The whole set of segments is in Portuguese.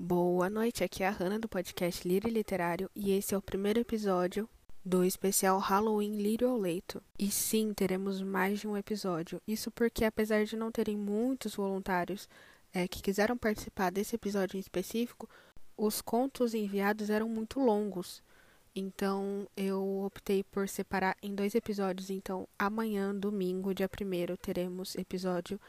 Boa noite, aqui é a Hanna do podcast Lírio Literário e esse é o primeiro episódio do especial Halloween Lírio ao Leito. E sim, teremos mais de um episódio. Isso porque, apesar de não terem muitos voluntários é, que quiseram participar desse episódio em específico, os contos enviados eram muito longos. Então eu optei por separar em dois episódios. Então amanhã, domingo, dia 1 teremos episódio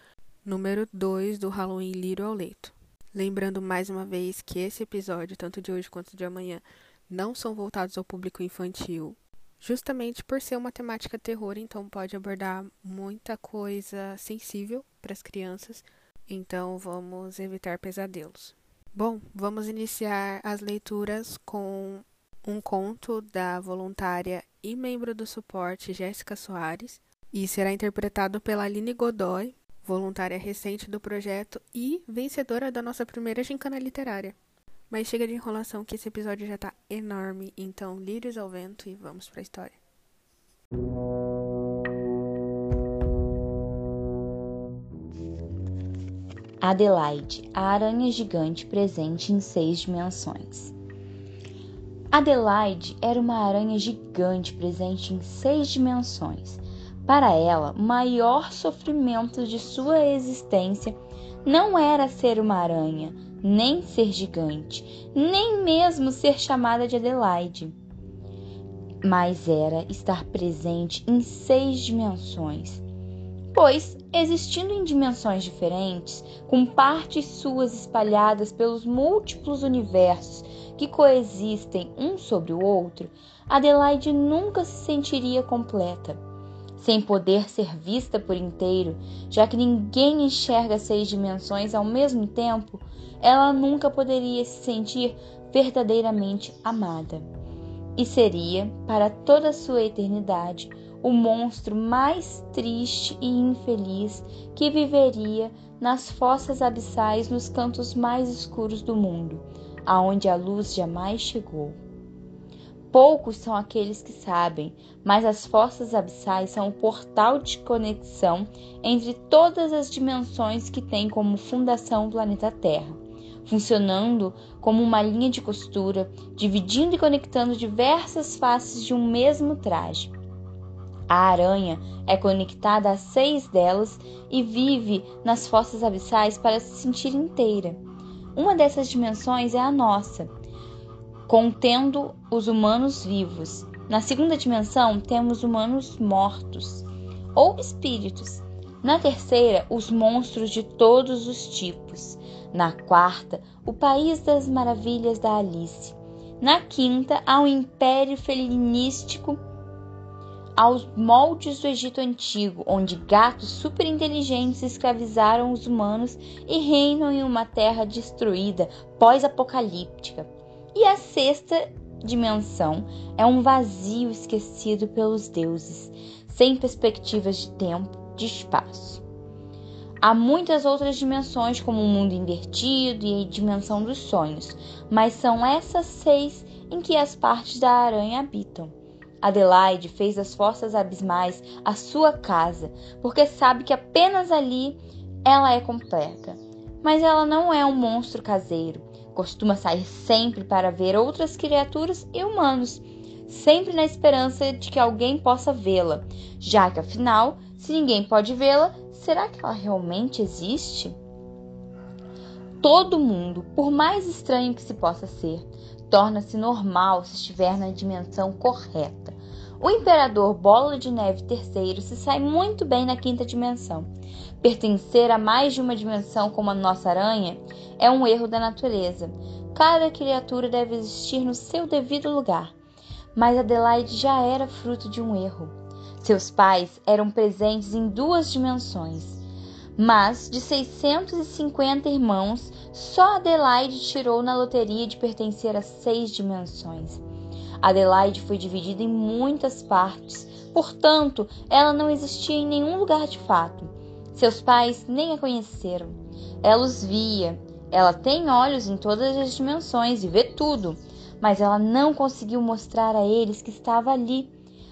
número 2 do Halloween Lírio ao Leito. Lembrando mais uma vez que esse episódio, tanto de hoje quanto de amanhã, não são voltados ao público infantil, justamente por ser uma temática terror, então pode abordar muita coisa sensível para as crianças, então vamos evitar pesadelos. Bom, vamos iniciar as leituras com um conto da voluntária e membro do suporte Jéssica Soares, e será interpretado pela Aline Godoy, voluntária recente do projeto e vencedora da nossa primeira gincana literária. Mas chega de enrolação que esse episódio já tá enorme, então lírios ao vento e vamos para a história. Adelaide, a aranha gigante presente em seis dimensões. Adelaide era uma aranha gigante presente em seis dimensões para ela, o maior sofrimento de sua existência não era ser uma aranha, nem ser gigante, nem mesmo ser chamada de Adelaide, mas era estar presente em seis dimensões. Pois, existindo em dimensões diferentes, com partes suas espalhadas pelos múltiplos universos que coexistem um sobre o outro, Adelaide nunca se sentiria completa sem poder ser vista por inteiro, já que ninguém enxerga seis dimensões ao mesmo tempo, ela nunca poderia se sentir verdadeiramente amada. E seria, para toda a sua eternidade, o monstro mais triste e infeliz que viveria nas fossas abissais nos cantos mais escuros do mundo, aonde a luz jamais chegou. Poucos são aqueles que sabem, mas as fossas abissais são o portal de conexão entre todas as dimensões que tem como fundação o planeta Terra, funcionando como uma linha de costura, dividindo e conectando diversas faces de um mesmo traje. A aranha é conectada a seis delas e vive nas fossas abissais para se sentir inteira. Uma dessas dimensões é a nossa contendo os humanos vivos. Na segunda dimensão, temos humanos mortos ou espíritos. Na terceira, os monstros de todos os tipos. Na quarta, o país das maravilhas da Alice. Na quinta, há um império felinístico aos moldes do Egito Antigo, onde gatos superinteligentes escravizaram os humanos e reinam em uma terra destruída, pós-apocalíptica. E a sexta dimensão é um vazio esquecido pelos deuses, sem perspectivas de tempo, de espaço. Há muitas outras dimensões, como o mundo invertido e a dimensão dos sonhos, mas são essas seis em que as partes da aranha habitam. Adelaide fez das forças abismais a sua casa, porque sabe que apenas ali ela é completa. Mas ela não é um monstro caseiro costuma sair sempre para ver outras criaturas e humanos, sempre na esperança de que alguém possa vê-la, já que afinal, se ninguém pode vê-la, será que ela realmente existe? Todo mundo, por mais estranho que se possa ser, torna-se normal se estiver na dimensão correta. O imperador Bola de Neve III se sai muito bem na quinta dimensão. Pertencer a mais de uma dimensão como a nossa aranha é um erro da natureza. Cada criatura deve existir no seu devido lugar. Mas Adelaide já era fruto de um erro. Seus pais eram presentes em duas dimensões. Mas de 650 irmãos, só Adelaide tirou na loteria de pertencer a seis dimensões. Adelaide foi dividida em muitas partes, portanto, ela não existia em nenhum lugar de fato. Seus pais nem a conheceram. Ela os via. Ela tem olhos em todas as dimensões e vê tudo, mas ela não conseguiu mostrar a eles que estava ali.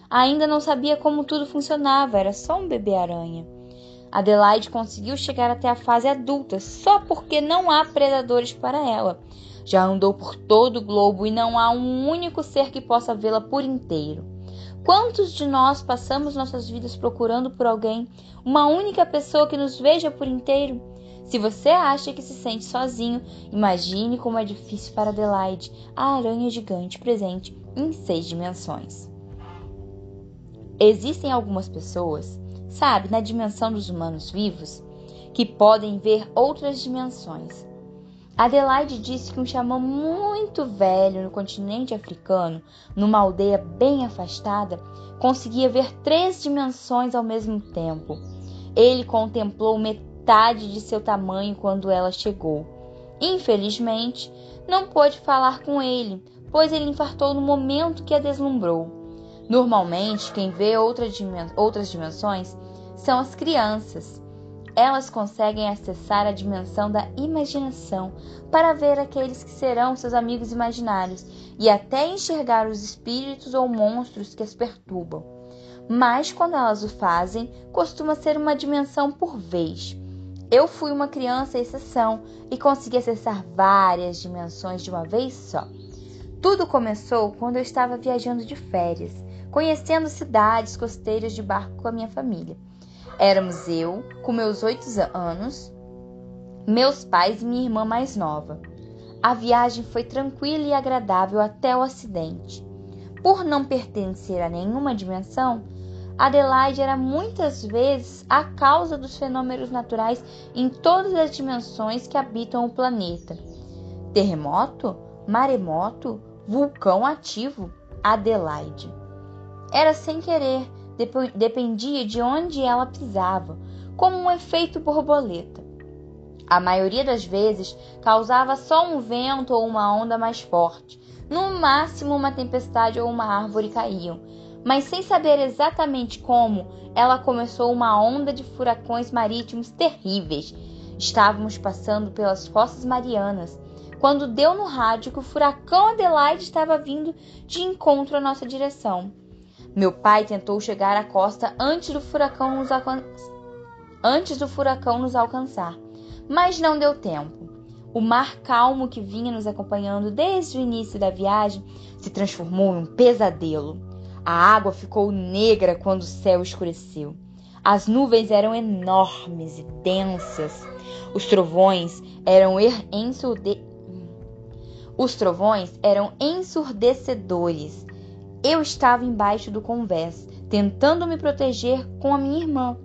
Ainda não sabia como tudo funcionava, era só um bebê aranha. Adelaide conseguiu chegar até a fase adulta só porque não há predadores para ela. Já andou por todo o globo e não há um único ser que possa vê-la por inteiro. Quantos de nós passamos nossas vidas procurando por alguém, uma única pessoa que nos veja por inteiro? Se você acha que se sente sozinho, imagine como é difícil para Adelaide, a aranha gigante presente em seis dimensões. Existem algumas pessoas, sabe, na dimensão dos humanos vivos, que podem ver outras dimensões. Adelaide disse que um xamã muito velho no continente africano, numa aldeia bem afastada, conseguia ver três dimensões ao mesmo tempo. Ele contemplou metade de seu tamanho quando ela chegou. Infelizmente, não pôde falar com ele, pois ele infartou no momento que a deslumbrou. Normalmente, quem vê outras dimensões são as crianças. Elas conseguem acessar a dimensão da imaginação para ver aqueles que serão seus amigos imaginários e até enxergar os espíritos ou monstros que as perturbam. Mas quando elas o fazem, costuma ser uma dimensão por vez. Eu fui uma criança exceção e consegui acessar várias dimensões de uma vez só. Tudo começou quando eu estava viajando de férias, conhecendo cidades costeiras de barco com a minha família. Éramos eu, com meus oito anos, meus pais e minha irmã mais nova. A viagem foi tranquila e agradável até o acidente. Por não pertencer a nenhuma dimensão, Adelaide era muitas vezes a causa dos fenômenos naturais em todas as dimensões que habitam o planeta. Terremoto, maremoto, vulcão ativo, Adelaide. Era sem querer, dependia de onde ela pisava, como um efeito borboleta. A maioria das vezes causava só um vento ou uma onda mais forte, no máximo uma tempestade ou uma árvore caíam, mas sem saber exatamente como, ela começou uma onda de furacões marítimos terríveis. Estávamos passando pelas Fossas Marianas quando deu no rádio que o furacão Adelaide estava vindo de encontro à nossa direção. Meu pai tentou chegar à costa antes do furacão nos, alcan... antes do furacão nos alcançar, mas não deu tempo. O mar calmo que vinha nos acompanhando desde o início da viagem se transformou em um pesadelo. A água ficou negra quando o céu escureceu. As nuvens eram enormes e densas. Os trovões eram ensurde... Os trovões eram ensurdecedores eu estava embaixo do convés, tentando me proteger com a minha irmã.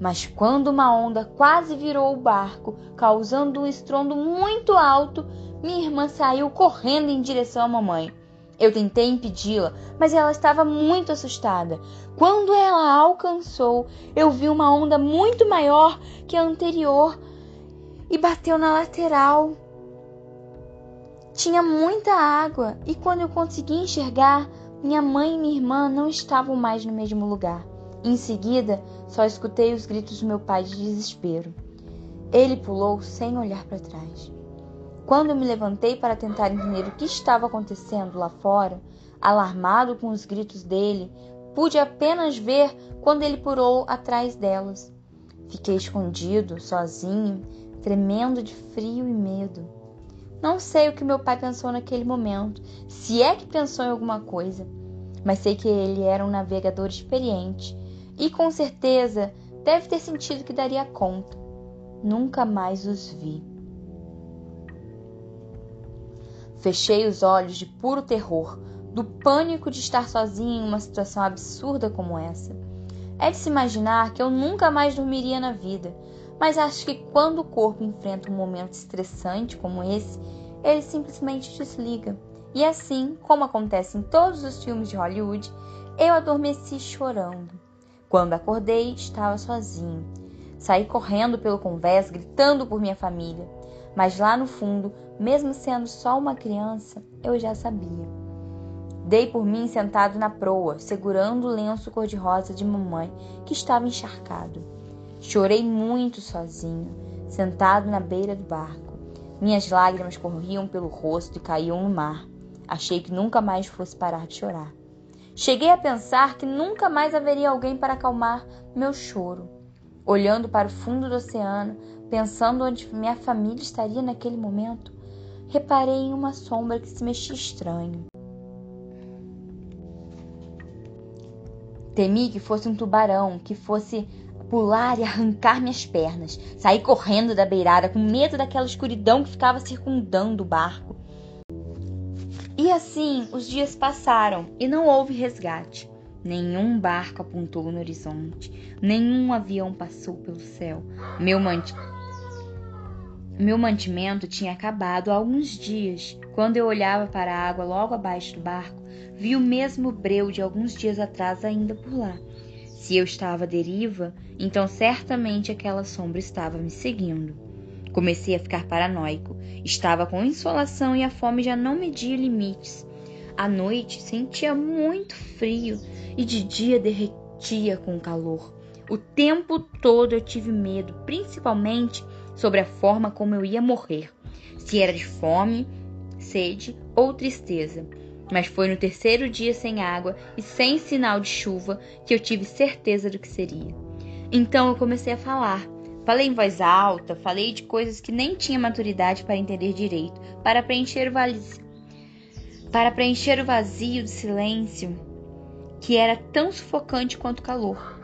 Mas quando uma onda quase virou o barco, causando um estrondo muito alto, minha irmã saiu correndo em direção à mamãe. Eu tentei impedi-la, mas ela estava muito assustada. Quando ela alcançou, eu vi uma onda muito maior que a anterior e bateu na lateral. Tinha muita água e quando eu consegui enxergar, minha mãe e minha irmã não estavam mais no mesmo lugar. Em seguida, só escutei os gritos do meu pai de desespero. Ele pulou sem olhar para trás. Quando me levantei para tentar entender o que estava acontecendo lá fora, alarmado com os gritos dele, pude apenas ver quando ele pulou atrás delas. Fiquei escondido, sozinho, tremendo de frio e medo. Não sei o que meu pai pensou naquele momento, se é que pensou em alguma coisa, mas sei que ele era um navegador experiente e com certeza deve ter sentido que daria conta. Nunca mais os vi. Fechei os olhos de puro terror, do pânico de estar sozinha em uma situação absurda como essa. É de se imaginar que eu nunca mais dormiria na vida, mas acho que quando o corpo enfrenta um momento estressante como esse, ele simplesmente desliga. E assim, como acontece em todos os filmes de Hollywood, eu adormeci chorando. Quando acordei, estava sozinho. Saí correndo pelo convés, gritando por minha família. Mas lá no fundo, mesmo sendo só uma criança, eu já sabia. Dei por mim sentado na proa, segurando o lenço cor-de-rosa de mamãe, que estava encharcado. Chorei muito sozinho, sentado na beira do barco. Minhas lágrimas corriam pelo rosto e caíam no mar. Achei que nunca mais fosse parar de chorar. Cheguei a pensar que nunca mais haveria alguém para acalmar meu choro. olhando para o fundo do oceano, pensando onde minha família estaria naquele momento, reparei em uma sombra que se mexia estranho. Temi que fosse um tubarão, que fosse pular e arrancar minhas pernas. Saí correndo da beirada com medo daquela escuridão que ficava circundando o barco. E assim os dias passaram e não houve resgate. Nenhum barco apontou no horizonte, nenhum avião passou pelo céu. Meu, manti... Meu mantimento tinha acabado há alguns dias. Quando eu olhava para a água logo abaixo do barco, vi o mesmo breu de alguns dias atrás ainda por lá. Se eu estava à deriva, então certamente aquela sombra estava me seguindo. Comecei a ficar paranoico. Estava com insolação e a fome já não media limites. À noite sentia muito frio e de dia derretia com calor. O tempo todo eu tive medo, principalmente sobre a forma como eu ia morrer, se era de fome, sede ou tristeza. Mas foi no terceiro dia sem água e sem sinal de chuva que eu tive certeza do que seria. Então eu comecei a falar. Falei em voz alta, falei de coisas que nem tinha maturidade para entender direito, para preencher o vazio, para preencher o vazio do silêncio que era tão sufocante quanto o calor.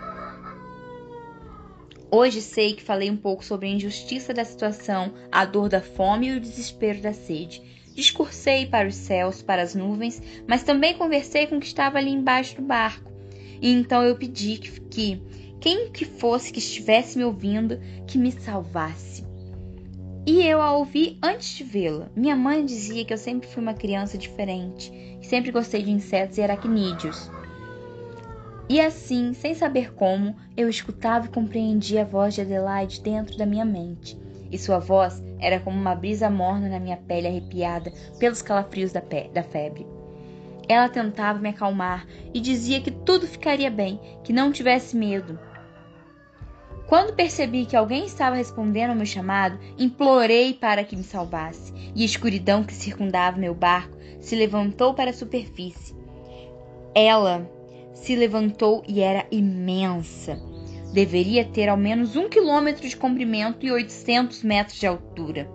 Hoje sei que falei um pouco sobre a injustiça da situação, a dor da fome e o desespero da sede Discursei para os céus, para as nuvens, mas também conversei com o que estava ali embaixo do barco. E então eu pedi que, que quem que fosse que estivesse me ouvindo, que me salvasse. E eu a ouvi antes de vê-la. Minha mãe dizia que eu sempre fui uma criança diferente, que sempre gostei de insetos e aracnídeos. E assim, sem saber como, eu escutava e compreendia a voz de Adelaide dentro da minha mente e sua voz era como uma brisa morna na minha pele arrepiada pelos calafrios da, da febre. Ela tentava me acalmar e dizia que tudo ficaria bem, que não tivesse medo. Quando percebi que alguém estava respondendo ao meu chamado, implorei para que me salvasse, e a escuridão que circundava meu barco se levantou para a superfície. Ela se levantou e era imensa. Deveria ter ao menos um quilômetro de comprimento e 800 metros de altura.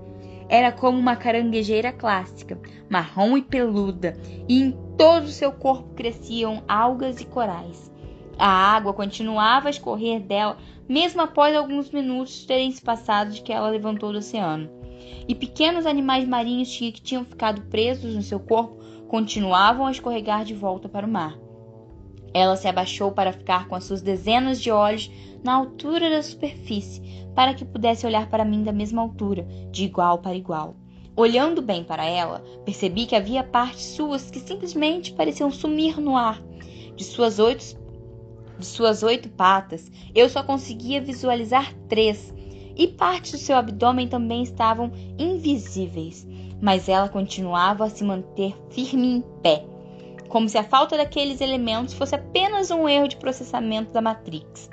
Era como uma caranguejeira clássica, marrom e peluda, e em todo o seu corpo cresciam algas e corais. A água continuava a escorrer dela, mesmo após alguns minutos terem se passado de que ela levantou do oceano. E pequenos animais marinhos que tinham ficado presos no seu corpo continuavam a escorregar de volta para o mar. Ela se abaixou para ficar com as suas dezenas de olhos na altura da superfície, para que pudesse olhar para mim da mesma altura, de igual para igual. Olhando bem para ela, percebi que havia partes suas que simplesmente pareciam sumir no ar. De suas oito, de suas oito patas, eu só conseguia visualizar três, e partes do seu abdômen também estavam invisíveis, mas ela continuava a se manter firme em pé como se a falta daqueles elementos fosse apenas um erro de processamento da Matrix.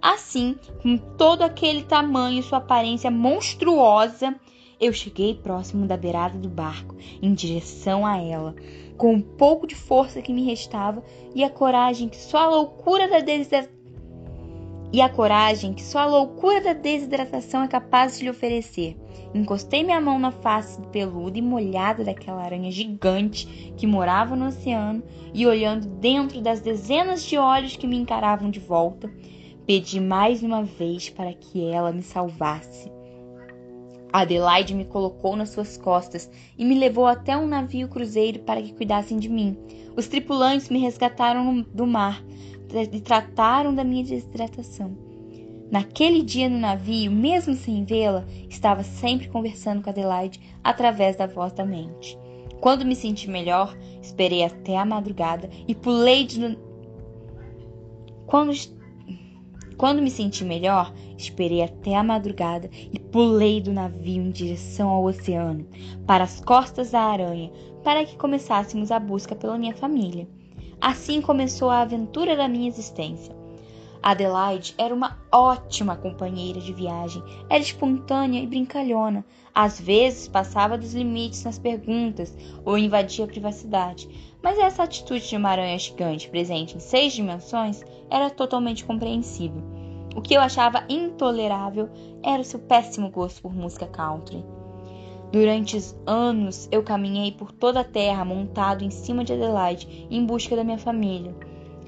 Assim, com todo aquele tamanho e sua aparência monstruosa, eu cheguei próximo da beirada do barco, em direção a ela, com um pouco de força que me restava e a coragem que só a loucura da desidratação e a coragem que só a loucura da desidratação é capaz de lhe oferecer. Encostei minha mão na face peluda e molhada daquela aranha gigante que morava no oceano e, olhando dentro das dezenas de olhos que me encaravam de volta, pedi mais uma vez para que ela me salvasse. Adelaide me colocou nas suas costas e me levou até um navio cruzeiro para que cuidassem de mim. Os tripulantes me resgataram do mar e trataram da minha desidratação. Naquele dia no navio, mesmo sem vê-la, estava sempre conversando com Adelaide através da voz da mente. Quando me senti melhor, esperei até a madrugada e pulei de. Quando, quando me senti melhor, esperei até a madrugada e pulei do navio em direção ao oceano, para as costas da aranha, para que começássemos a busca pela minha família. Assim começou a aventura da minha existência. Adelaide era uma ótima companheira de viagem, era espontânea e brincalhona. Às vezes passava dos limites nas perguntas ou invadia a privacidade, mas essa atitude de uma aranha gigante presente em seis dimensões era totalmente compreensível. O que eu achava intolerável era o seu péssimo gosto por música country. Durante anos eu caminhei por toda a terra montado em cima de Adelaide em busca da minha família.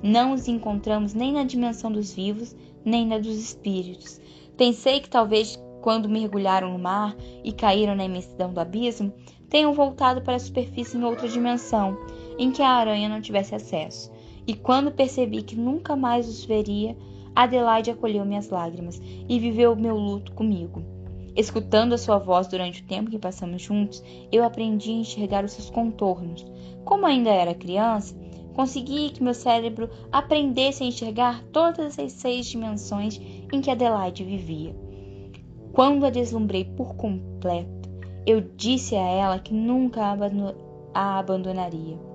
Não os encontramos nem na dimensão dos vivos, nem na dos espíritos. Pensei que talvez quando mergulharam no mar e caíram na imensidão do abismo, tenham voltado para a superfície em outra dimensão, em que a aranha não tivesse acesso. E quando percebi que nunca mais os veria, Adelaide acolheu minhas lágrimas e viveu meu luto comigo. Escutando a sua voz durante o tempo que passamos juntos, eu aprendi a enxergar os seus contornos. Como ainda era criança, consegui que meu cérebro aprendesse a enxergar todas as seis dimensões em que Adelaide vivia. Quando a deslumbrei por completo, eu disse a ela que nunca a abandonaria.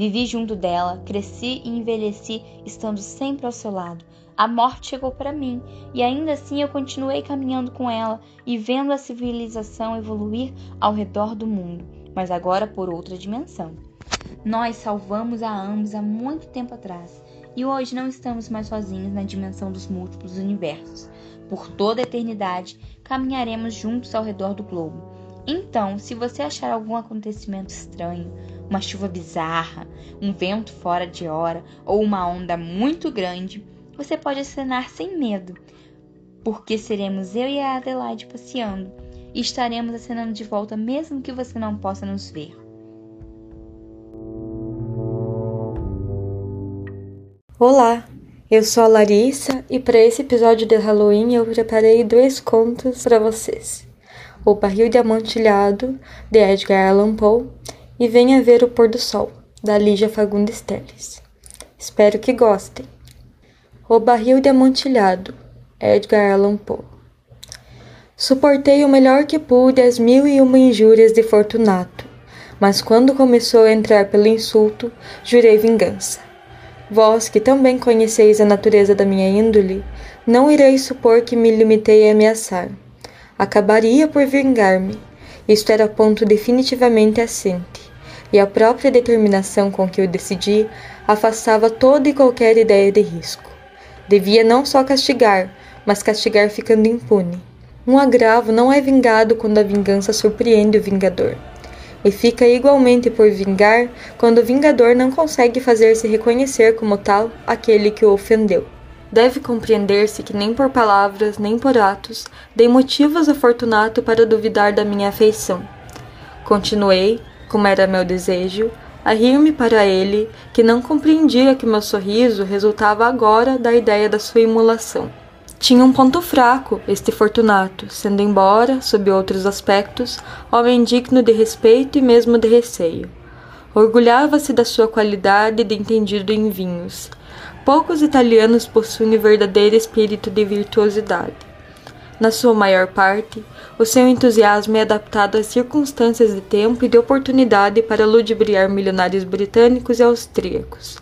Vivi junto dela, cresci e envelheci estando sempre ao seu lado, a morte chegou para mim e ainda assim eu continuei caminhando com ela e vendo a civilização evoluir ao redor do mundo, mas agora por outra dimensão. Nós salvamos a ambos há muito tempo atrás e hoje não estamos mais sozinhos na dimensão dos múltiplos universos. Por toda a eternidade caminharemos juntos ao redor do globo. Então, se você achar algum acontecimento estranho, uma chuva bizarra, um vento fora de hora ou uma onda muito grande, você pode acenar sem medo, porque seremos eu e a Adelaide passeando e estaremos acenando de volta mesmo que você não possa nos ver. Olá, eu sou a Larissa e para esse episódio de Halloween eu preparei dois contos para vocês: O Barril de Amontilhado, de Edgar Allan Poe, e Venha Ver o Pôr do Sol, da Lígia Fagundes Telles. Espero que gostem. O barril de amontilhado, Edgar Allan Poe. Suportei o melhor que pude as mil e uma injúrias de Fortunato, mas quando começou a entrar pelo insulto, jurei vingança. Vós, que também conheceis a natureza da minha índole, não ireis supor que me limitei a ameaçar. Acabaria por vingar-me. Isto era ponto definitivamente assente, e a própria determinação com que eu decidi afastava toda e qualquer ideia de risco. Devia não só castigar, mas castigar ficando impune. Um agravo não é vingado quando a vingança surpreende o vingador, e fica igualmente por vingar quando o vingador não consegue fazer-se reconhecer como tal aquele que o ofendeu. Deve compreender-se que nem por palavras, nem por atos, dei motivos a Fortunato para duvidar da minha afeição. Continuei, como era meu desejo, a rir-me para ele, que não compreendia que meu sorriso resultava agora da ideia da sua imulação. Tinha um ponto fraco, este Fortunato, sendo embora, sob outros aspectos, homem digno de respeito e mesmo de receio. Orgulhava-se da sua qualidade de entendido em vinhos. Poucos italianos possuem verdadeiro espírito de virtuosidade. Na sua maior parte, o seu entusiasmo é adaptado às circunstâncias de tempo e de oportunidade para ludibriar milionários britânicos e austríacos.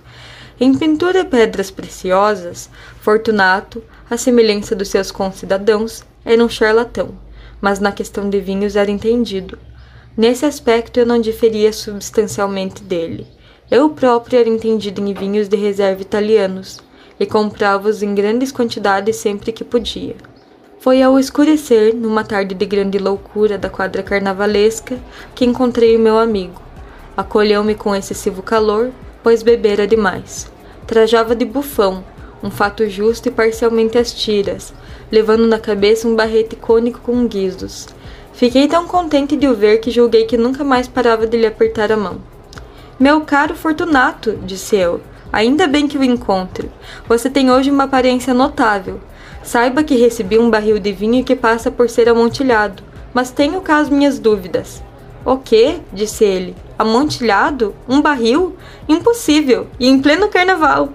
Em pintura de pedras preciosas, Fortunato, à semelhança dos seus concidadãos, era um charlatão, mas na questão de vinhos era entendido. Nesse aspecto eu não diferia substancialmente dele. Eu próprio era entendido em vinhos de reserva italianos, e comprava-os em grandes quantidades sempre que podia. Foi ao escurecer, numa tarde de grande loucura da quadra carnavalesca, que encontrei o meu amigo. Acolheu-me com excessivo calor, pois bebera demais. Trajava de bufão, um fato justo e parcialmente às tiras, levando na cabeça um barrete cônico com guizos. Fiquei tão contente de o ver que julguei que nunca mais parava de lhe apertar a mão. Meu caro Fortunato, disse eu, ainda bem que o encontro. Você tem hoje uma aparência notável. Saiba que recebi um barril de vinho que passa por ser amontilhado, mas tenho cá as minhas dúvidas. O que? disse ele. Amontilhado? Um barril? Impossível! E em pleno carnaval!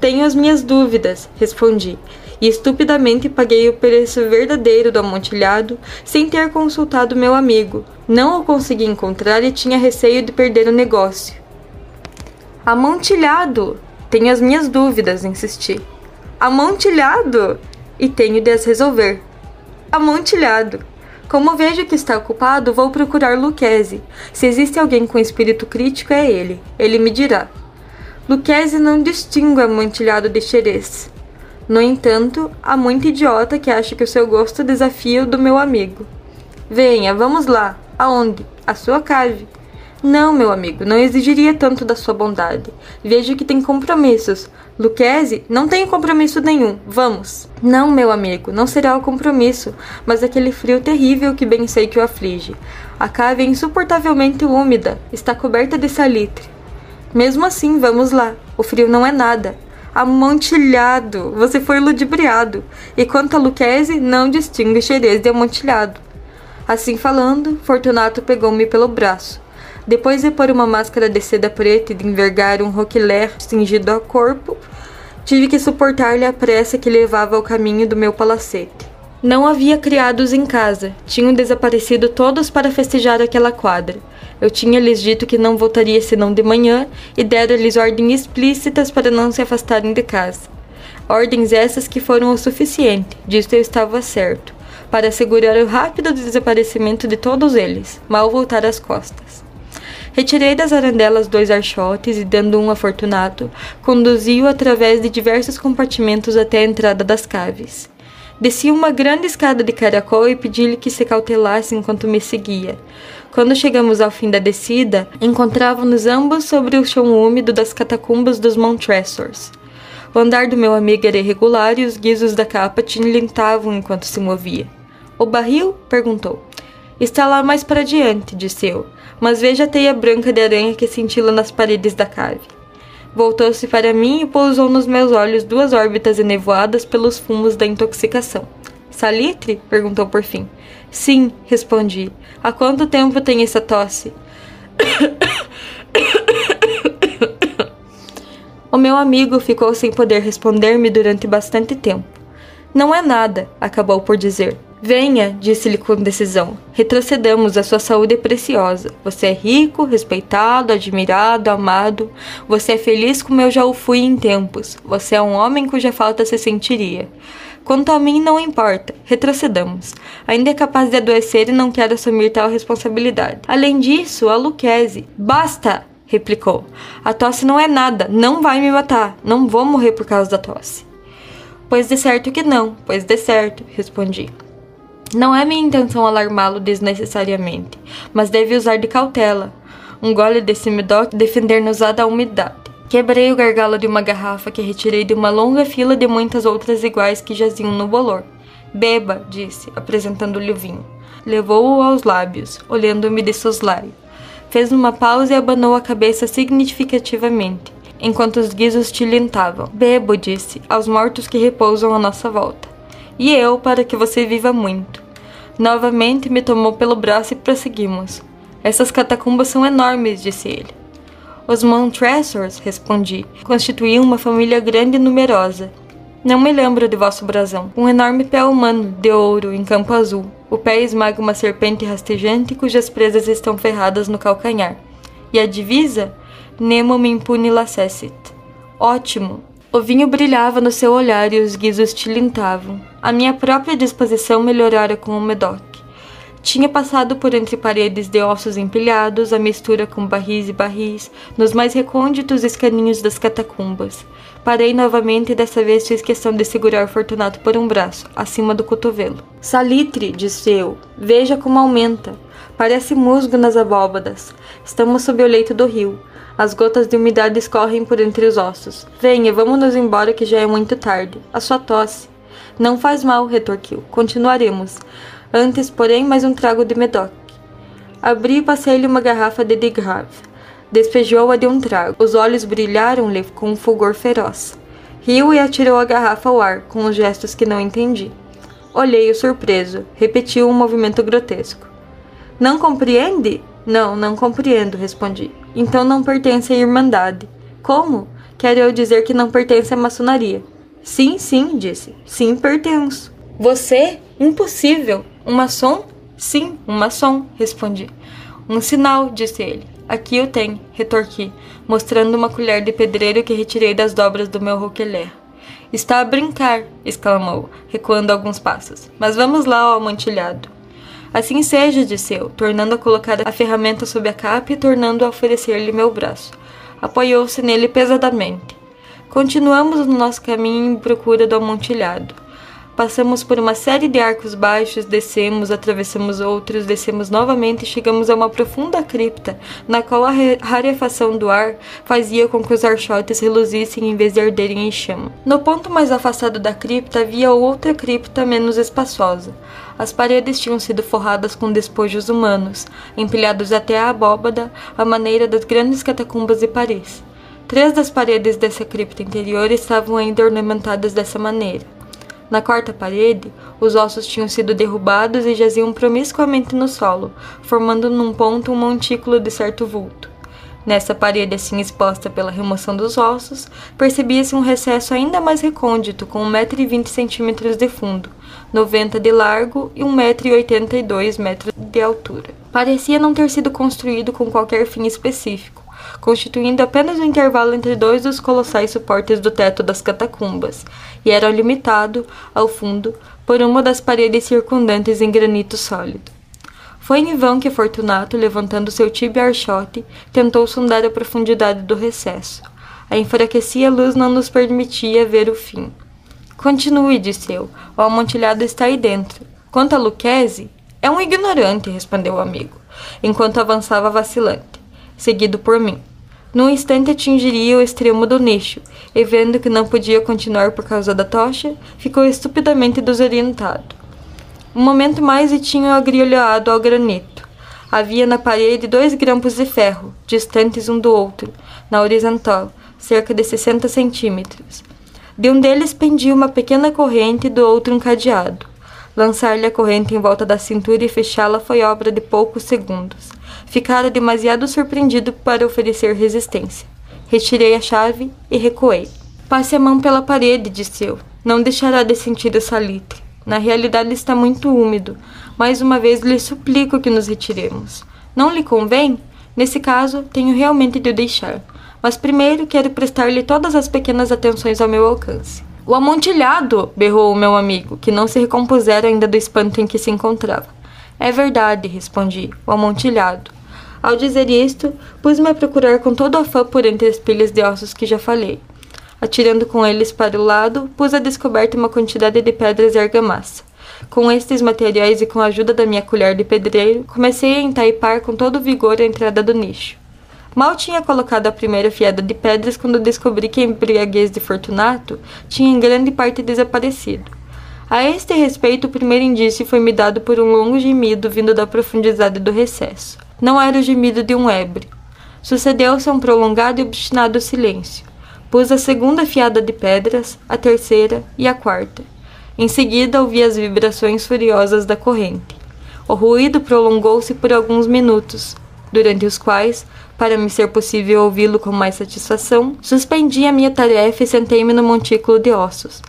Tenho as minhas dúvidas, respondi, e estupidamente paguei o preço verdadeiro do amontilhado sem ter consultado meu amigo. Não o consegui encontrar e tinha receio de perder o negócio. Amontilhado! Tenho as minhas dúvidas, insisti. Amontilhado! E tenho de as resolver. Amontilhado. Como vejo que está ocupado, vou procurar Lucchese. Se existe alguém com espírito crítico, é ele. Ele me dirá. Lucchese não distingue amontilhado de xerez. No entanto, há muito idiota que acha que o seu gosto desafia o do meu amigo. Venha, vamos lá. Aonde? A sua cave. Não, meu amigo, não exigiria tanto da sua bondade. Vejo que tem compromissos. Luquezzi, não tenho compromisso nenhum. Vamos. Não, meu amigo, não será o compromisso, mas aquele frio terrível que bem sei que o aflige. A cave é insuportavelmente úmida, está coberta de salitre. Mesmo assim, vamos lá. O frio não é nada. Amontilhado! Você foi ludibriado. E quanto a Luquezzi, não distingue xerez de amontilhado. Assim falando, Fortunato pegou-me pelo braço. Depois de pôr uma máscara de seda preta e de envergar um roquelaire cingido ao corpo, tive que suportar-lhe a pressa que levava ao caminho do meu palacete. Não havia criados em casa, tinham desaparecido todos para festejar aquela quadra. Eu tinha lhes dito que não voltaria senão de manhã e dera-lhes ordens explícitas para não se afastarem de casa. Ordens essas que foram o suficiente, disto eu estava certo, para assegurar o rápido desaparecimento de todos eles, mal voltar às costas. Retirei das arandelas dois archotes e, dando um a Fortunato, conduzi-o através de diversos compartimentos até a entrada das caves. Desci uma grande escada de caracol e pedi-lhe que se cautelasse enquanto me seguia. Quando chegamos ao fim da descida, encontrávamos ambos sobre o chão úmido das catacumbas dos Montressors. O andar do meu amigo era irregular e os guizos da capa tilintavam enquanto se movia. O barril? perguntou. Está lá mais para diante, disse eu mas veja a teia branca de aranha que cintila nas paredes da cave. Voltou-se para mim e pousou nos meus olhos duas órbitas enevoadas pelos fumos da intoxicação. Salitre? perguntou por fim. Sim, respondi. Há quanto tempo tem essa tosse? o meu amigo ficou sem poder responder-me durante bastante tempo. Não é nada, acabou por dizer. Venha, disse-lhe com decisão. Retrocedamos, a sua saúde é preciosa. Você é rico, respeitado, admirado, amado. Você é feliz como eu já o fui em tempos. Você é um homem cuja falta se sentiria. Quanto a mim, não importa. Retrocedamos. Ainda é capaz de adoecer e não quero assumir tal responsabilidade. Além disso, a Luquezzi. Basta! replicou. A tosse não é nada. Não vai me matar. Não vou morrer por causa da tosse. Pois de certo que não, pois de certo, respondi. Não é minha intenção alarmá-lo desnecessariamente, mas deve usar de cautela. Um gole desse medoc defender-nos-á da umidade. Quebrei o gargalo de uma garrafa que retirei de uma longa fila de muitas outras iguais que jaziam no bolor. Beba, disse, apresentando-lhe o vinho. Levou-o aos lábios, olhando-me de soslaio. Fez uma pausa e abanou a cabeça significativamente, enquanto os guizos tilintavam. Bebo, disse, aos mortos que repousam à nossa volta e eu para que você viva muito. Novamente me tomou pelo braço e prosseguimos. Essas catacumbas são enormes, disse ele. Os Montressors, respondi, constituíam uma família grande e numerosa. Não me lembro de vosso brasão. Um enorme pé humano, de ouro, em campo azul. O pé esmaga uma serpente rastejante cujas presas estão ferradas no calcanhar. E a divisa? Nemo me impune lacessit. Ótimo! O vinho brilhava no seu olhar e os guizos tilintavam. A minha própria disposição melhorara com o Medoc. Tinha passado por entre paredes de ossos empilhados, a mistura com barris e barris, nos mais recônditos escaninhos das catacumbas. Parei novamente e dessa vez fiz questão de segurar Fortunato por um braço, acima do cotovelo. Salitre, disse eu, veja como aumenta. Parece musgo nas abóbadas. Estamos sob o leito do rio. As gotas de umidade escorrem por entre os ossos. Venha, vamos nos embora que já é muito tarde. A sua tosse. Não faz mal, retorquiu. Continuaremos. Antes, porém, mais um trago de Medoc. Abri e passei-lhe uma garrafa de de Grave. Despejou-a de um trago. Os olhos brilharam-lhe com um fulgor feroz. Riu e atirou a garrafa ao ar, com os gestos que não entendi. Olhei-o surpreso. Repetiu um movimento grotesco. Não compreende? Não, não compreendo, respondi. Então não pertence à Irmandade. Como? Quero eu dizer que não pertence à maçonaria. Sim, sim, disse. Sim, pertenço. Você? Impossível. Um maçom? Sim, um maçom, respondi. Um sinal, disse ele. Aqui o tem, retorqui, mostrando uma colher de pedreiro que retirei das dobras do meu roquelé. Está a brincar, exclamou, recuando alguns passos. Mas vamos lá, ó amontilhado. Assim seja, disse eu, tornando a colocar a ferramenta sob a capa e tornando a oferecer-lhe meu braço. Apoiou-se nele pesadamente. Continuamos no nosso caminho em procura do amontilhado. Passamos por uma série de arcos baixos, descemos, atravessamos outros, descemos novamente e chegamos a uma profunda cripta, na qual a rarefação do ar fazia com que os archotes reluzissem em vez de arderem em chama. No ponto mais afastado da cripta havia outra cripta menos espaçosa. As paredes tinham sido forradas com despojos humanos, empilhados até a abóbada, à maneira das grandes catacumbas de Paris. Três das paredes dessa cripta interior estavam ainda ornamentadas dessa maneira. Na quarta parede, os ossos tinham sido derrubados e jaziam promiscuamente no solo, formando num ponto um montículo de certo vulto. Nessa parede assim exposta pela remoção dos ossos, percebia-se um recesso ainda mais recôndito, com 1,20m de fundo, 90 de largo e 1,82m de altura. Parecia não ter sido construído com qualquer fim específico, constituindo apenas o um intervalo entre dois dos colossais suportes do teto das catacumbas, e era limitado, ao fundo, por uma das paredes circundantes em granito sólido. Foi em vão que Fortunato, levantando seu tibio archote, tentou sondar a profundidade do recesso. A enfraquecida luz não nos permitia ver o fim. Continue, disse eu. O amontilhado está aí dentro. Quanto a Luquezzi, é um ignorante, respondeu o amigo, enquanto avançava vacilante seguido por mim. Num instante atingiria o extremo do nicho, e vendo que não podia continuar por causa da tocha, ficou estupidamente desorientado. Um momento mais e tinha agrilhoado ao granito. Havia na parede dois grampos de ferro, distantes um do outro, na horizontal, cerca de 60 centímetros. De um deles pendia uma pequena corrente e do outro um cadeado. Lançar-lhe a corrente em volta da cintura e fechá-la foi obra de poucos segundos. Ficara demasiado surpreendido para oferecer resistência. Retirei a chave e recuei. Passe a mão pela parede, disse eu. Não deixará de sentir o salitre. Na realidade está muito úmido. Mais uma vez lhe suplico que nos retiremos. Não lhe convém? Nesse caso, tenho realmente de o deixar. Mas primeiro quero prestar-lhe todas as pequenas atenções ao meu alcance. O amontilhado! berrou o meu amigo, que não se recompusera ainda do espanto em que se encontrava. É verdade, respondi, o amontilhado. Ao dizer isto, pus-me a procurar com todo afã por entre as pilhas de ossos que já falei. Atirando com eles para o lado, pus a descoberta uma quantidade de pedras e argamassa. Com estes materiais e com a ajuda da minha colher de pedreiro, comecei a entaipar com todo vigor a entrada do nicho. Mal tinha colocado a primeira fiada de pedras quando descobri que a embriaguez de Fortunato tinha em grande parte desaparecido. A este respeito, o primeiro indício foi-me dado por um longo gemido vindo da profundidade do recesso. Não era o gemido de um ébrio. Sucedeu-se um prolongado e obstinado silêncio. Pus a segunda fiada de pedras, a terceira e a quarta. Em seguida ouvi as vibrações furiosas da corrente. O ruído prolongou-se por alguns minutos, durante os quais, para me ser possível ouvi-lo com mais satisfação, suspendi a minha tarefa e sentei-me no montículo de ossos.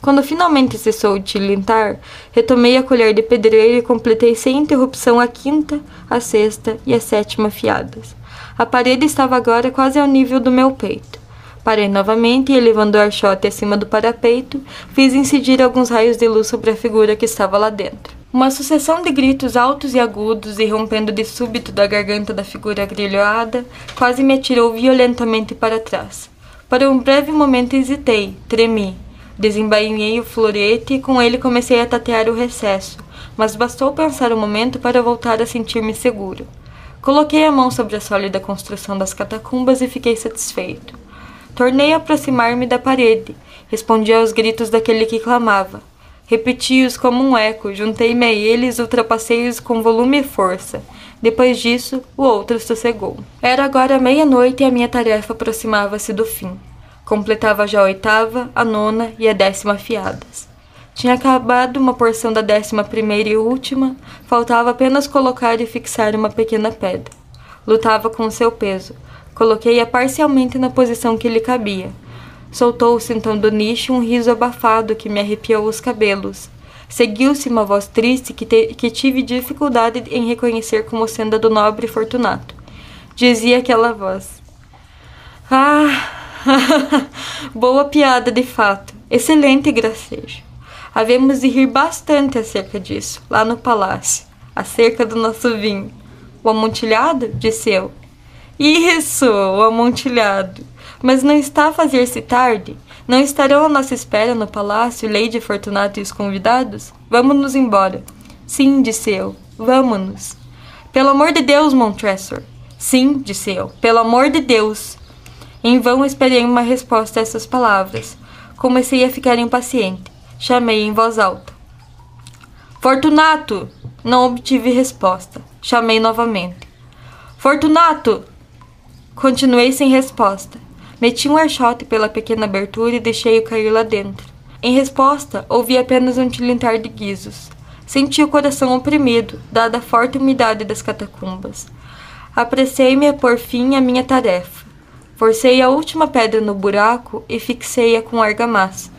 Quando finalmente cessou de tilintar, retomei a colher de pedreiro e completei sem interrupção a quinta, a sexta e a sétima fiadas. A parede estava agora quase ao nível do meu peito. Parei novamente e, elevando o archote acima do parapeito, fiz incidir alguns raios de luz sobre a figura que estava lá dentro. Uma sucessão de gritos altos e agudos, irrompendo de súbito da garganta da figura agrilhoada, quase me atirou violentamente para trás. Por um breve momento hesitei, tremi, Desembainhei o florete e com ele comecei a tatear o recesso, mas bastou pensar um momento para voltar a sentir-me seguro. Coloquei a mão sobre a sólida construção das catacumbas e fiquei satisfeito. Tornei a aproximar-me da parede, respondi aos gritos daquele que clamava. Repeti-os como um eco, juntei-me a eles, ultrapassei-os com volume e força. Depois disso, o outro sossegou. Era agora meia-noite e a minha tarefa aproximava-se do fim. Completava já a oitava, a nona e a décima fiadas. Tinha acabado uma porção da décima primeira e última, faltava apenas colocar e fixar uma pequena pedra. Lutava com o seu peso. Coloquei-a parcialmente na posição que lhe cabia. Soltou-se então do nicho um riso abafado que me arrepiou os cabelos. Seguiu-se uma voz triste que, que tive dificuldade em reconhecer como sendo a do nobre Fortunato. Dizia aquela voz: Ah, Boa piada, de fato. Excelente gracejo. Havemos de rir bastante acerca disso, lá no palácio, acerca do nosso vinho. O amontilhado? Disse eu. Isso, o amontilhado. Mas não está a fazer-se tarde? Não estarão à nossa espera no palácio Lady Fortunato e os convidados? Vamos-nos embora. Sim, disse eu. Vamos-nos. Pelo amor de Deus, Montressor. Sim, disse eu. Pelo amor de Deus. Em vão esperei uma resposta a essas palavras. Comecei a ficar impaciente. Chamei em voz alta. Fortunato! Não obtive resposta. Chamei novamente. Fortunato! Continuei sem resposta. Meti um archote pela pequena abertura e deixei-o cair lá dentro. Em resposta, ouvi apenas um tilintar de guizos. Senti o coração oprimido, dada a forte umidade das catacumbas. Apressei-me a pôr fim à minha tarefa. Forcei a última pedra no buraco e fixei-a com argamassa.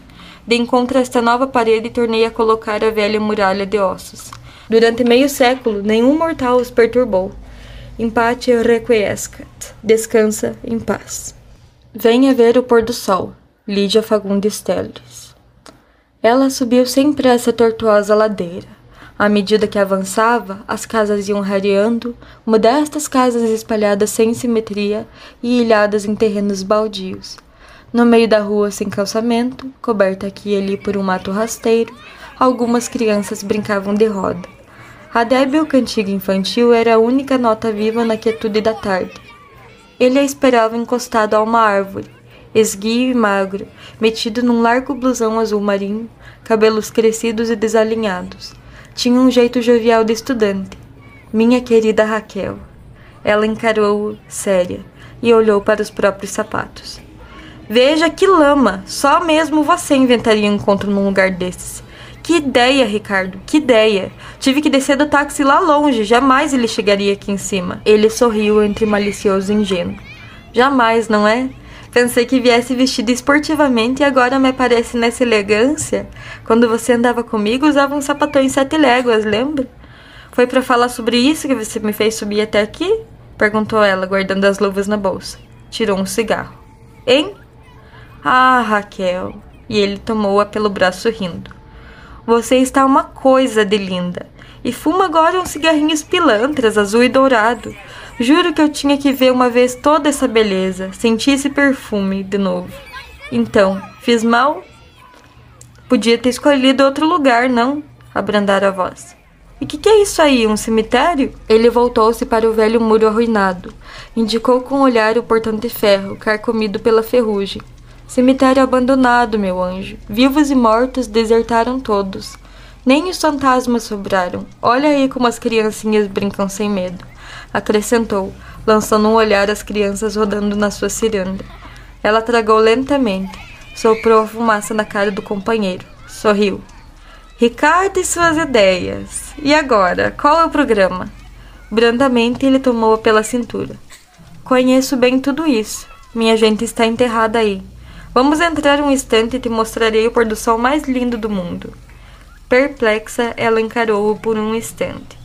Dei encontro a esta nova parede tornei a colocar a velha muralha de ossos. Durante meio século, nenhum mortal os perturbou. Empate requiescat. Descansa em paz. Venha ver o pôr do sol, Lídia Fagundes Teles. Ela subiu sem pressa a tortuosa ladeira. À medida que avançava, as casas iam rareando, modestas casas espalhadas sem simetria e ilhadas em terrenos baldios. No meio da rua sem calçamento, coberta aqui e ali por um mato rasteiro, algumas crianças brincavam de roda. A débil cantiga infantil era a única nota viva na quietude da tarde. Ele a esperava encostado a uma árvore, esguio e magro, metido num largo blusão azul marinho, cabelos crescidos e desalinhados. Tinha um jeito jovial de estudante. Minha querida Raquel. Ela encarou-o, séria, e olhou para os próprios sapatos. Veja que lama! Só mesmo você inventaria um encontro num lugar desses. Que ideia, Ricardo, que ideia! Tive que descer do táxi lá longe, jamais ele chegaria aqui em cima. Ele sorriu entre malicioso e ingênuo. Jamais, não é? Pensei que viesse vestido esportivamente e agora me aparece nessa elegância. Quando você andava comigo, usava um sapatão em sete léguas, lembra? Foi para falar sobre isso que você me fez subir até aqui? Perguntou ela, guardando as luvas na bolsa. Tirou um cigarro. Hein? Ah, Raquel. E ele tomou-a pelo braço rindo. Você está uma coisa de linda. E fuma agora uns cigarrinhos pilantras, azul e dourado. Juro que eu tinha que ver uma vez toda essa beleza, sentir esse perfume de novo. Então, fiz mal? Podia ter escolhido outro lugar, não? Abrandaram a voz. E que que é isso aí, um cemitério? Ele voltou-se para o velho muro arruinado. Indicou com o olhar o portão de ferro, carcomido pela ferrugem. Cemitério abandonado, meu anjo. Vivos e mortos desertaram todos. Nem os fantasmas sobraram. Olha aí como as criancinhas brincam sem medo. Acrescentou, lançando um olhar às crianças rodando na sua ciranda. Ela tragou lentamente. Soprou a fumaça na cara do companheiro. Sorriu. Ricardo e suas ideias. E agora, qual é o programa? Brandamente ele tomou-a pela cintura. Conheço bem tudo isso. Minha gente está enterrada aí. Vamos entrar um instante e te mostrarei o pôr do sol mais lindo do mundo. Perplexa, ela encarou-o por um instante.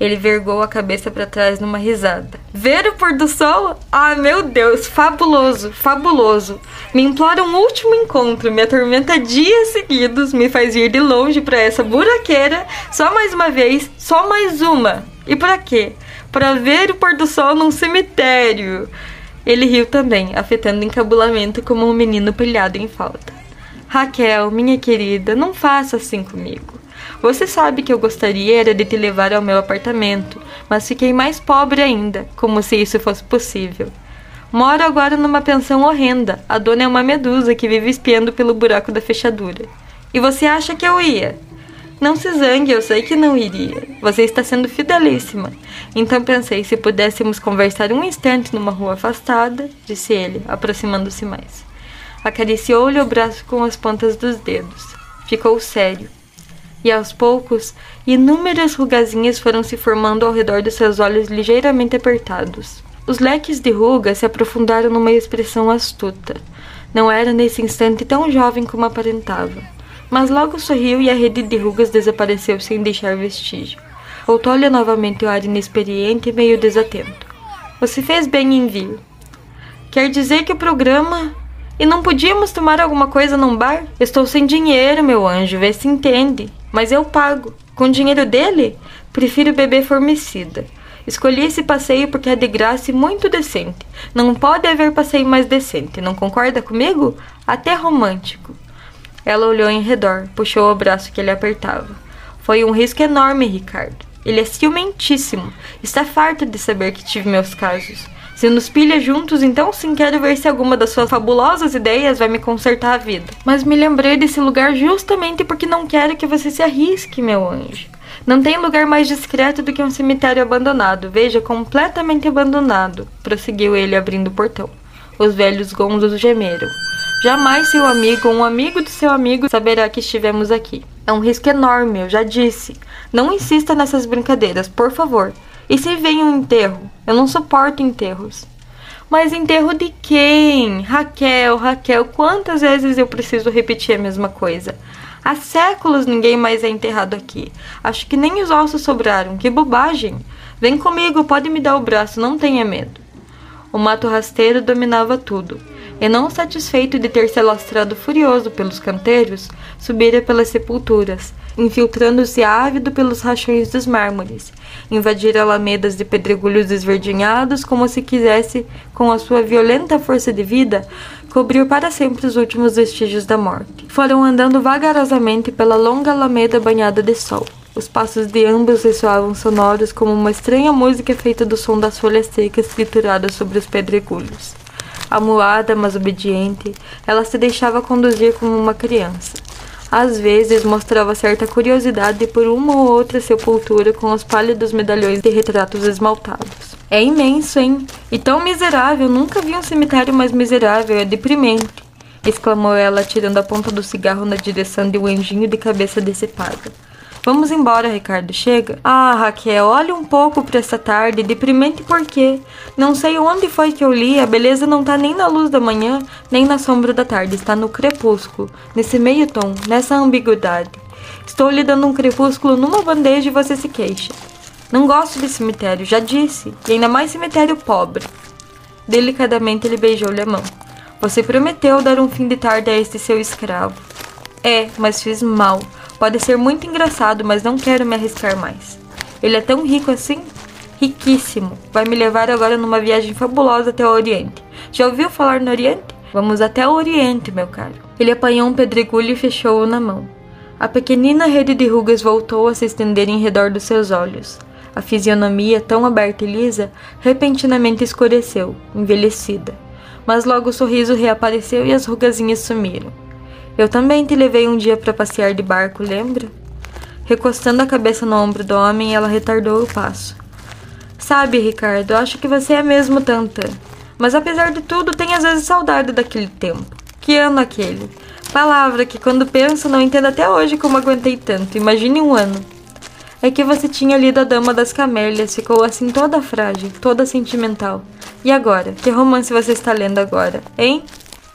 Ele vergou a cabeça para trás numa risada. Ver o pôr do sol? Ah, meu Deus, fabuloso, fabuloso. Me implora um último encontro, me atormenta dias seguidos, me faz ir de longe para essa buraqueira, só mais uma vez, só mais uma. E para quê? Para ver o pôr do sol num cemitério. Ele riu também, afetando o encabulamento como um menino pilhado em falta. Raquel, minha querida, não faça assim comigo. Você sabe que eu gostaria era de te levar ao meu apartamento, mas fiquei mais pobre ainda, como se isso fosse possível. Moro agora numa pensão horrenda. A dona é uma medusa que vive espiando pelo buraco da fechadura. E você acha que eu ia? Não se zangue, eu sei que não iria. Você está sendo fidelíssima. Então pensei se pudéssemos conversar um instante numa rua afastada, disse ele, aproximando-se mais. Acariciou-lhe o braço com as pontas dos dedos. Ficou sério. E aos poucos, inúmeras rugazinhas foram se formando ao redor de seus olhos ligeiramente apertados. Os leques de rugas se aprofundaram numa expressão astuta. Não era nesse instante tão jovem como aparentava mas logo sorriu e a rede de rugas desapareceu sem deixar vestígio. Voltou-lhe novamente o ar inexperiente e meio desatento. Você fez bem em vir. Quer dizer que o programa. E não podíamos tomar alguma coisa num bar? Estou sem dinheiro, meu anjo, vê se entende. Mas eu pago. Com o dinheiro dele? Prefiro beber formicida. Escolhi esse passeio porque é de graça e muito decente. Não pode haver passeio mais decente, não concorda comigo? Até romântico. Ela olhou em redor, puxou o braço que ele apertava. Foi um risco enorme, Ricardo. Ele é ciumentíssimo. Está farto de saber que tive meus casos. Se nos pilha juntos, então sim quero ver se alguma das suas fabulosas ideias vai me consertar a vida. Mas me lembrei desse lugar justamente porque não quero que você se arrisque, meu anjo. Não tem lugar mais discreto do que um cemitério abandonado. Veja, completamente abandonado, prosseguiu ele abrindo o portão. Os velhos gonzos gemeram. Jamais seu amigo ou um amigo do seu amigo saberá que estivemos aqui. É um risco enorme, eu já disse. Não insista nessas brincadeiras, por favor. E se vem um enterro? Eu não suporto enterros. Mas enterro de quem? Raquel, Raquel, quantas vezes eu preciso repetir a mesma coisa? Há séculos ninguém mais é enterrado aqui. Acho que nem os ossos sobraram. Que bobagem! Vem comigo, pode me dar o braço, não tenha medo. O mato rasteiro dominava tudo, e não satisfeito de ter se alastrado furioso pelos canteiros, subira pelas sepulturas, infiltrando-se ávido pelos rachões dos mármores, invadir alamedas de pedregulhos esverdinhados como se quisesse, com a sua violenta força de vida, cobrir para sempre os últimos vestígios da morte. Foram andando vagarosamente pela longa alameda banhada de sol. Os passos de ambos ressoavam sonoros como uma estranha música feita do som das folhas secas trituradas sobre os pedregulhos. Amuada, mas obediente, ela se deixava conduzir como uma criança. Às vezes mostrava certa curiosidade por uma ou outra sepultura com os pálidos medalhões de retratos esmaltados. É imenso, hein? E tão miserável, nunca vi um cemitério mais miserável, é deprimente, exclamou ela, tirando a ponta do cigarro na direção de um anjinho de cabeça decepada. Vamos embora, Ricardo, chega. Ah, Raquel, olha um pouco para essa tarde, deprimente por quê? Não sei onde foi que eu li, a beleza não tá nem na luz da manhã, nem na sombra da tarde, está no crepúsculo, nesse meio tom, nessa ambiguidade. Estou lhe dando um crepúsculo numa bandeja e você se queixa. Não gosto de cemitério, já disse, e ainda mais cemitério pobre. Delicadamente ele beijou-lhe a mão. Você prometeu dar um fim de tarde a este seu escravo. É, mas fiz mal. Pode ser muito engraçado, mas não quero me arriscar mais. Ele é tão rico assim? Riquíssimo. Vai me levar agora numa viagem fabulosa até o Oriente. Já ouviu falar no Oriente? Vamos até o Oriente, meu caro. Ele apanhou um pedregulho e fechou-o na mão. A pequenina rede de rugas voltou a se estender em redor dos seus olhos. A fisionomia, tão aberta e lisa, repentinamente escureceu, envelhecida. Mas logo o sorriso reapareceu e as rugazinhas sumiram. Eu também te levei um dia para passear de barco, lembra? Recostando a cabeça no ombro do homem, ela retardou o passo. Sabe, Ricardo, acho que você é mesmo tanta. Mas apesar de tudo, tem às vezes saudade daquele tempo. Que ano aquele? Palavra que quando penso não entendo até hoje como aguentei tanto. Imagine um ano. É que você tinha lido A Dama das Camélias, ficou assim toda frágil, toda sentimental. E agora? Que romance você está lendo agora, hein?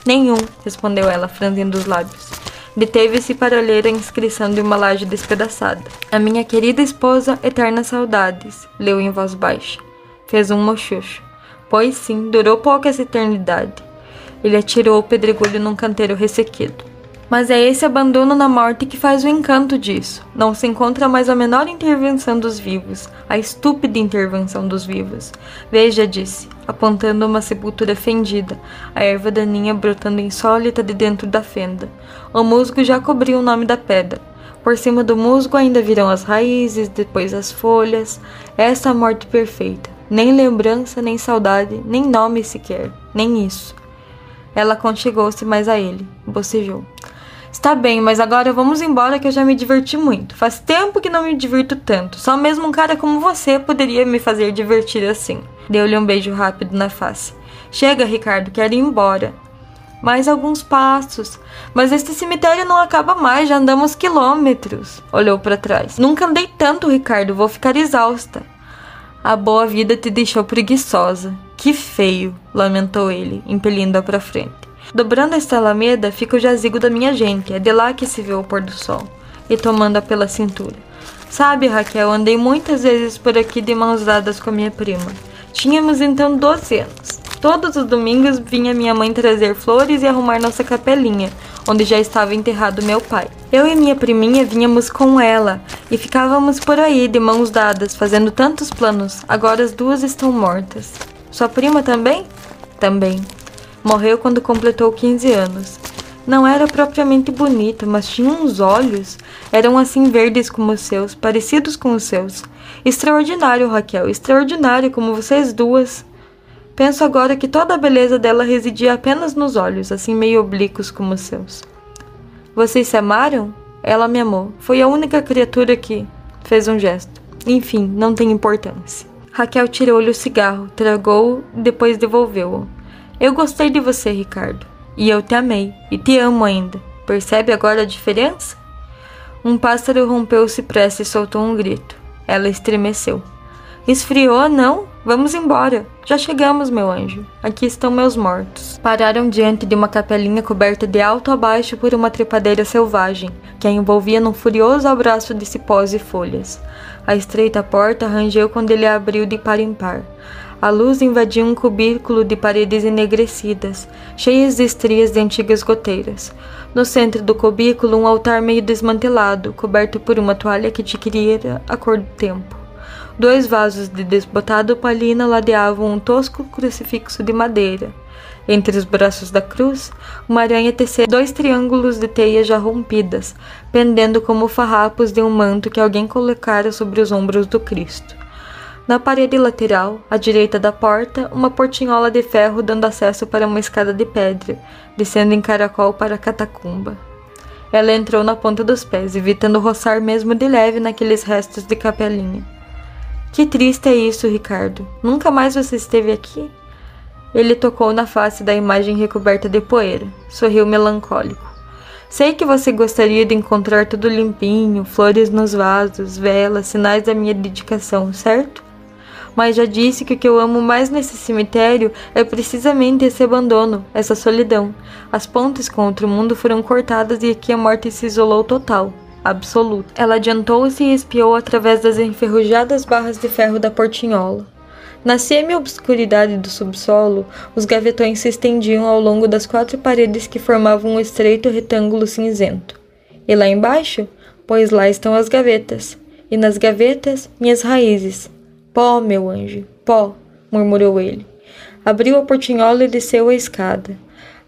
Nenhum, respondeu ela, franzindo os lábios. Deteve-se para ler a inscrição de uma laje despedaçada. A minha querida esposa, eternas saudades, leu em voz baixa. Fez um mochucho. Pois sim, durou pouco essa eternidade. Ele atirou o pedregulho num canteiro ressequido. Mas é esse abandono na morte que faz o encanto disso. Não se encontra mais a menor intervenção dos vivos, a estúpida intervenção dos vivos. Veja, disse, apontando uma sepultura fendida, a erva daninha brotando insólita de dentro da fenda. O musgo já cobriu o nome da pedra. Por cima do musgo ainda virão as raízes, depois as folhas. Essa a morte perfeita. Nem lembrança, nem saudade, nem nome sequer, nem isso. Ela conchegou-se mais a ele, bocejou. Está bem, mas agora vamos embora que eu já me diverti muito. Faz tempo que não me divirto tanto. Só mesmo um cara como você poderia me fazer divertir assim. Deu-lhe um beijo rápido na face. Chega, Ricardo, quero ir embora. Mais alguns passos. Mas este cemitério não acaba mais, já andamos quilômetros. Olhou para trás. Nunca andei tanto, Ricardo, vou ficar exausta. A boa vida te deixou preguiçosa. Que feio, lamentou ele, impelindo-a para frente. Dobrando esta alameda fica o jazigo da minha gente, é de lá que se vê o pôr do sol. E tomando-a pela cintura. Sabe, Raquel, andei muitas vezes por aqui de mãos dadas com a minha prima. Tínhamos então 12 anos. Todos os domingos vinha minha mãe trazer flores e arrumar nossa capelinha, onde já estava enterrado meu pai. Eu e minha priminha vinhamos com ela e ficávamos por aí de mãos dadas, fazendo tantos planos. Agora as duas estão mortas. Sua prima também? Também. Morreu quando completou 15 anos. Não era propriamente bonita, mas tinha uns olhos. Eram assim verdes como os seus, parecidos com os seus. Extraordinário, Raquel, extraordinário como vocês duas. Penso agora que toda a beleza dela residia apenas nos olhos, assim meio oblíquos como os seus. Vocês se amaram? Ela me amou. Foi a única criatura que fez um gesto. Enfim, não tem importância. Raquel tirou-lhe o cigarro, tragou e depois devolveu-o. Eu gostei de você, Ricardo. E eu te amei. E te amo ainda. Percebe agora a diferença? Um pássaro rompeu o cipreste e soltou um grito. Ela estremeceu. Esfriou, não? Vamos embora. Já chegamos, meu anjo. Aqui estão meus mortos. Pararam diante de uma capelinha coberta de alto a baixo por uma trepadeira selvagem, que a envolvia num furioso abraço de cipós e folhas. A estreita porta rangeu quando ele a abriu de par em par. A luz invadia um cubículo de paredes enegrecidas, cheias de estrias de antigas goteiras. No centro do cubículo, um altar meio desmantelado, coberto por uma toalha que adquirira a cor do tempo. Dois vasos de desbotado palina ladeavam um tosco crucifixo de madeira. Entre os braços da cruz, uma aranha tecia dois triângulos de teias já rompidas, pendendo como farrapos de um manto que alguém colocara sobre os ombros do Cristo. Na parede lateral, à direita da porta, uma portinhola de ferro dando acesso para uma escada de pedra, descendo em caracol para a catacumba. Ela entrou na ponta dos pés, evitando roçar mesmo de leve naqueles restos de capelinha. Que triste é isso, Ricardo. Nunca mais você esteve aqui? Ele tocou na face da imagem recoberta de poeira. Sorriu melancólico. Sei que você gostaria de encontrar tudo limpinho, flores nos vasos, velas, sinais da minha dedicação, certo? Mas já disse que o que eu amo mais nesse cemitério é precisamente esse abandono, essa solidão. As pontes com outro mundo foram cortadas e aqui a morte se isolou total absoluta. Ela adiantou-se e espiou através das enferrujadas barras de ferro da portinhola. Na semi-obscuridade do subsolo, os gavetões se estendiam ao longo das quatro paredes que formavam um estreito retângulo cinzento. E lá embaixo? Pois lá estão as gavetas. E nas gavetas, minhas raízes. Pó, meu anjo, pó, murmurou ele. Abriu a portinhola e desceu a escada.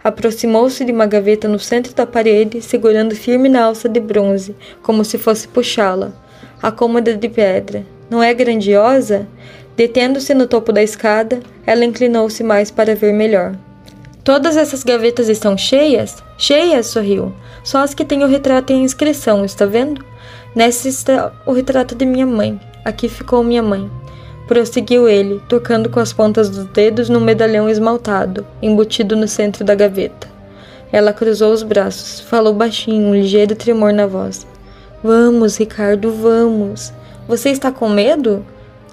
Aproximou-se de uma gaveta no centro da parede, segurando firme na alça de bronze, como se fosse puxá-la. A cômoda de pedra. Não é grandiosa? Detendo-se no topo da escada, ela inclinou-se mais para ver melhor. Todas essas gavetas estão cheias? Cheias, sorriu. Só as que têm o retrato em inscrição, está vendo? Nessa está o retrato de minha mãe. Aqui ficou minha mãe. Prosseguiu ele, tocando com as pontas dos dedos num medalhão esmaltado, embutido no centro da gaveta. Ela cruzou os braços, falou baixinho, um ligeiro tremor na voz. Vamos, Ricardo, vamos. Você está com medo?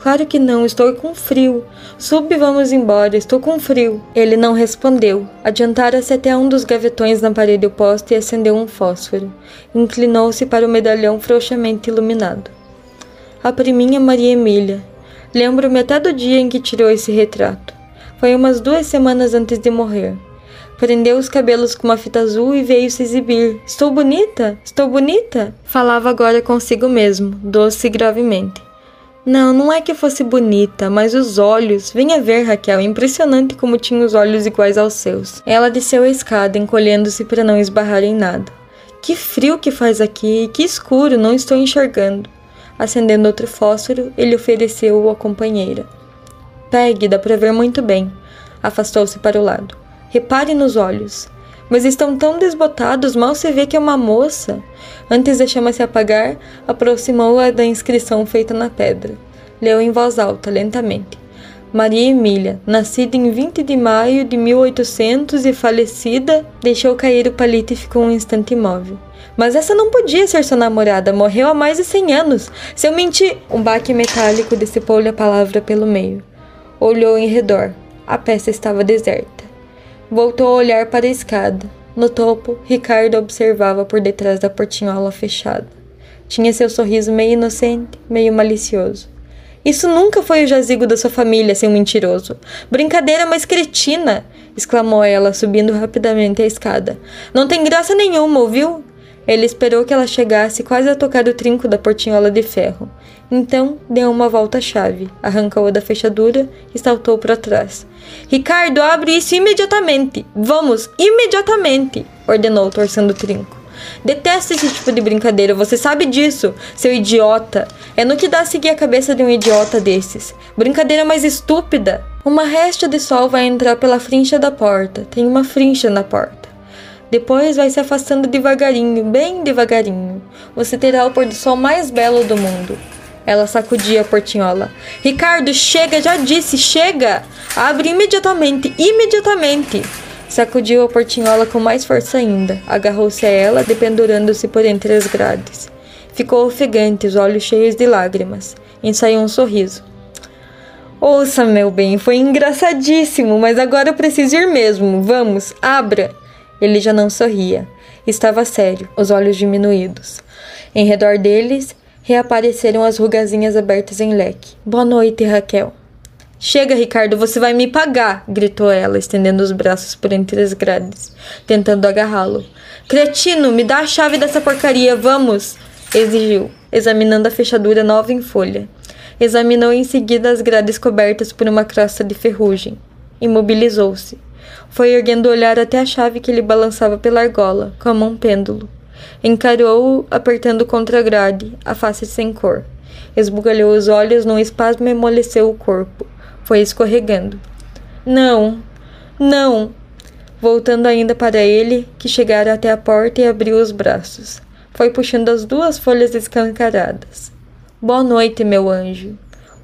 Claro que não, estou com frio. Sube e vamos embora, estou com frio. Ele não respondeu. Adiantara-se até um dos gavetões na parede oposta e acendeu um fósforo. Inclinou-se para o medalhão frouxamente iluminado. A priminha Maria Emília, Lembro-me até do dia em que tirou esse retrato. Foi umas duas semanas antes de morrer. Prendeu os cabelos com uma fita azul e veio se exibir. Estou bonita? Estou bonita? Falava agora consigo mesmo, doce e gravemente. Não, não é que fosse bonita, mas os olhos. Venha ver, Raquel, impressionante como tinha os olhos iguais aos seus. Ela desceu a escada, encolhendo-se para não esbarrar em nada. Que frio que faz aqui, que escuro, não estou enxergando. Acendendo outro fósforo, ele ofereceu-o à companheira. Pegue, dá para ver muito bem. Afastou-se para o lado. Repare nos olhos. Mas estão tão desbotados, mal se vê que é uma moça. Antes da chama se apagar, aproximou-a da inscrição feita na pedra. Leu em voz alta, lentamente. Maria Emília, nascida em 20 de maio de 1800 e falecida, deixou cair o palito e ficou um instante imóvel. Mas essa não podia ser sua namorada, morreu há mais de 100 anos. Se eu mentir. Um baque metálico dissipou-lhe a palavra pelo meio. Olhou em redor. A peça estava deserta. Voltou a olhar para a escada. No topo, Ricardo observava por detrás da portinhola fechada. Tinha seu sorriso meio inocente, meio malicioso. Isso nunca foi o jazigo da sua família, seu mentiroso. Brincadeira mais cretina! exclamou ela, subindo rapidamente a escada. Não tem graça nenhuma, ouviu? Ele esperou que ela chegasse quase a tocar o trinco da portinhola de ferro. Então deu uma volta-chave, arrancou-a da fechadura e saltou para trás. Ricardo, abre isso imediatamente! Vamos, imediatamente! ordenou, torcendo o trinco. Detesto esse tipo de brincadeira, você sabe disso, seu idiota. É no que dá seguir a cabeça de um idiota desses. Brincadeira mais estúpida. Uma resta de sol vai entrar pela frincha da porta. Tem uma frincha na porta. Depois vai se afastando devagarinho, bem devagarinho. Você terá o pôr do sol mais belo do mundo. Ela sacudia a portinhola. Ricardo, chega, já disse, chega! Abre imediatamente, imediatamente! Sacudiu a portinhola com mais força ainda. Agarrou-se a ela, dependurando-se por entre as grades. Ficou ofegante, os olhos cheios de lágrimas. Ensaiou um sorriso. Ouça, meu bem, foi engraçadíssimo, mas agora eu preciso ir mesmo. Vamos, abra! Ele já não sorria. Estava sério, os olhos diminuídos. Em redor deles, reapareceram as rugazinhas abertas em leque. Boa noite, Raquel. Chega, Ricardo, você vai me pagar! gritou ela, estendendo os braços por entre as grades, tentando agarrá-lo. Cretino, me dá a chave dessa porcaria, vamos! exigiu, examinando a fechadura nova em folha. Examinou em seguida as grades cobertas por uma crosta de ferrugem. Imobilizou-se. Foi erguendo o olhar até a chave que lhe balançava pela argola, como um pêndulo. Encarou-o, apertando contra a grade, a face sem cor. Esbugalhou os olhos num espasmo e amoleceu o corpo foi escorregando. Não, não! Voltando ainda para ele, que chegara até a porta e abriu os braços. Foi puxando as duas folhas escancaradas. Boa noite, meu anjo.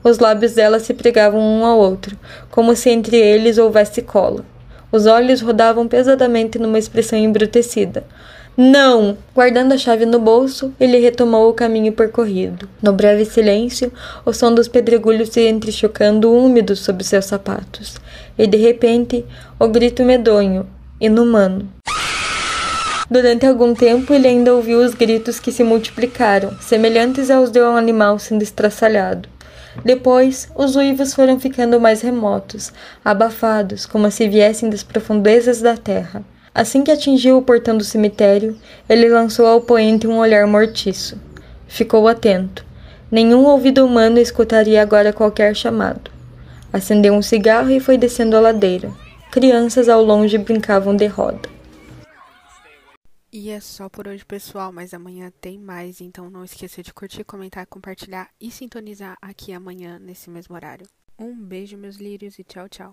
Os lábios dela se pregavam um ao outro, como se entre eles houvesse cola. Os olhos rodavam pesadamente numa expressão embrutecida. Não! Guardando a chave no bolso, ele retomou o caminho percorrido. No breve silêncio, o som dos pedregulhos se entrechocando úmidos sob seus sapatos. E de repente, o grito medonho, inumano. Durante algum tempo, ele ainda ouviu os gritos que se multiplicaram, semelhantes aos de um animal sendo estraçalhado. Depois, os uivos foram ficando mais remotos, abafados, como se viessem das profundezas da terra. Assim que atingiu o portão do cemitério, ele lançou ao poente um olhar mortiço. Ficou atento. Nenhum ouvido humano escutaria agora qualquer chamado. Acendeu um cigarro e foi descendo a ladeira. Crianças ao longe brincavam de roda. E é só por hoje, pessoal, mas amanhã tem mais, então não esqueça de curtir, comentar, compartilhar e sintonizar aqui amanhã nesse mesmo horário. Um beijo, meus lírios, e tchau, tchau.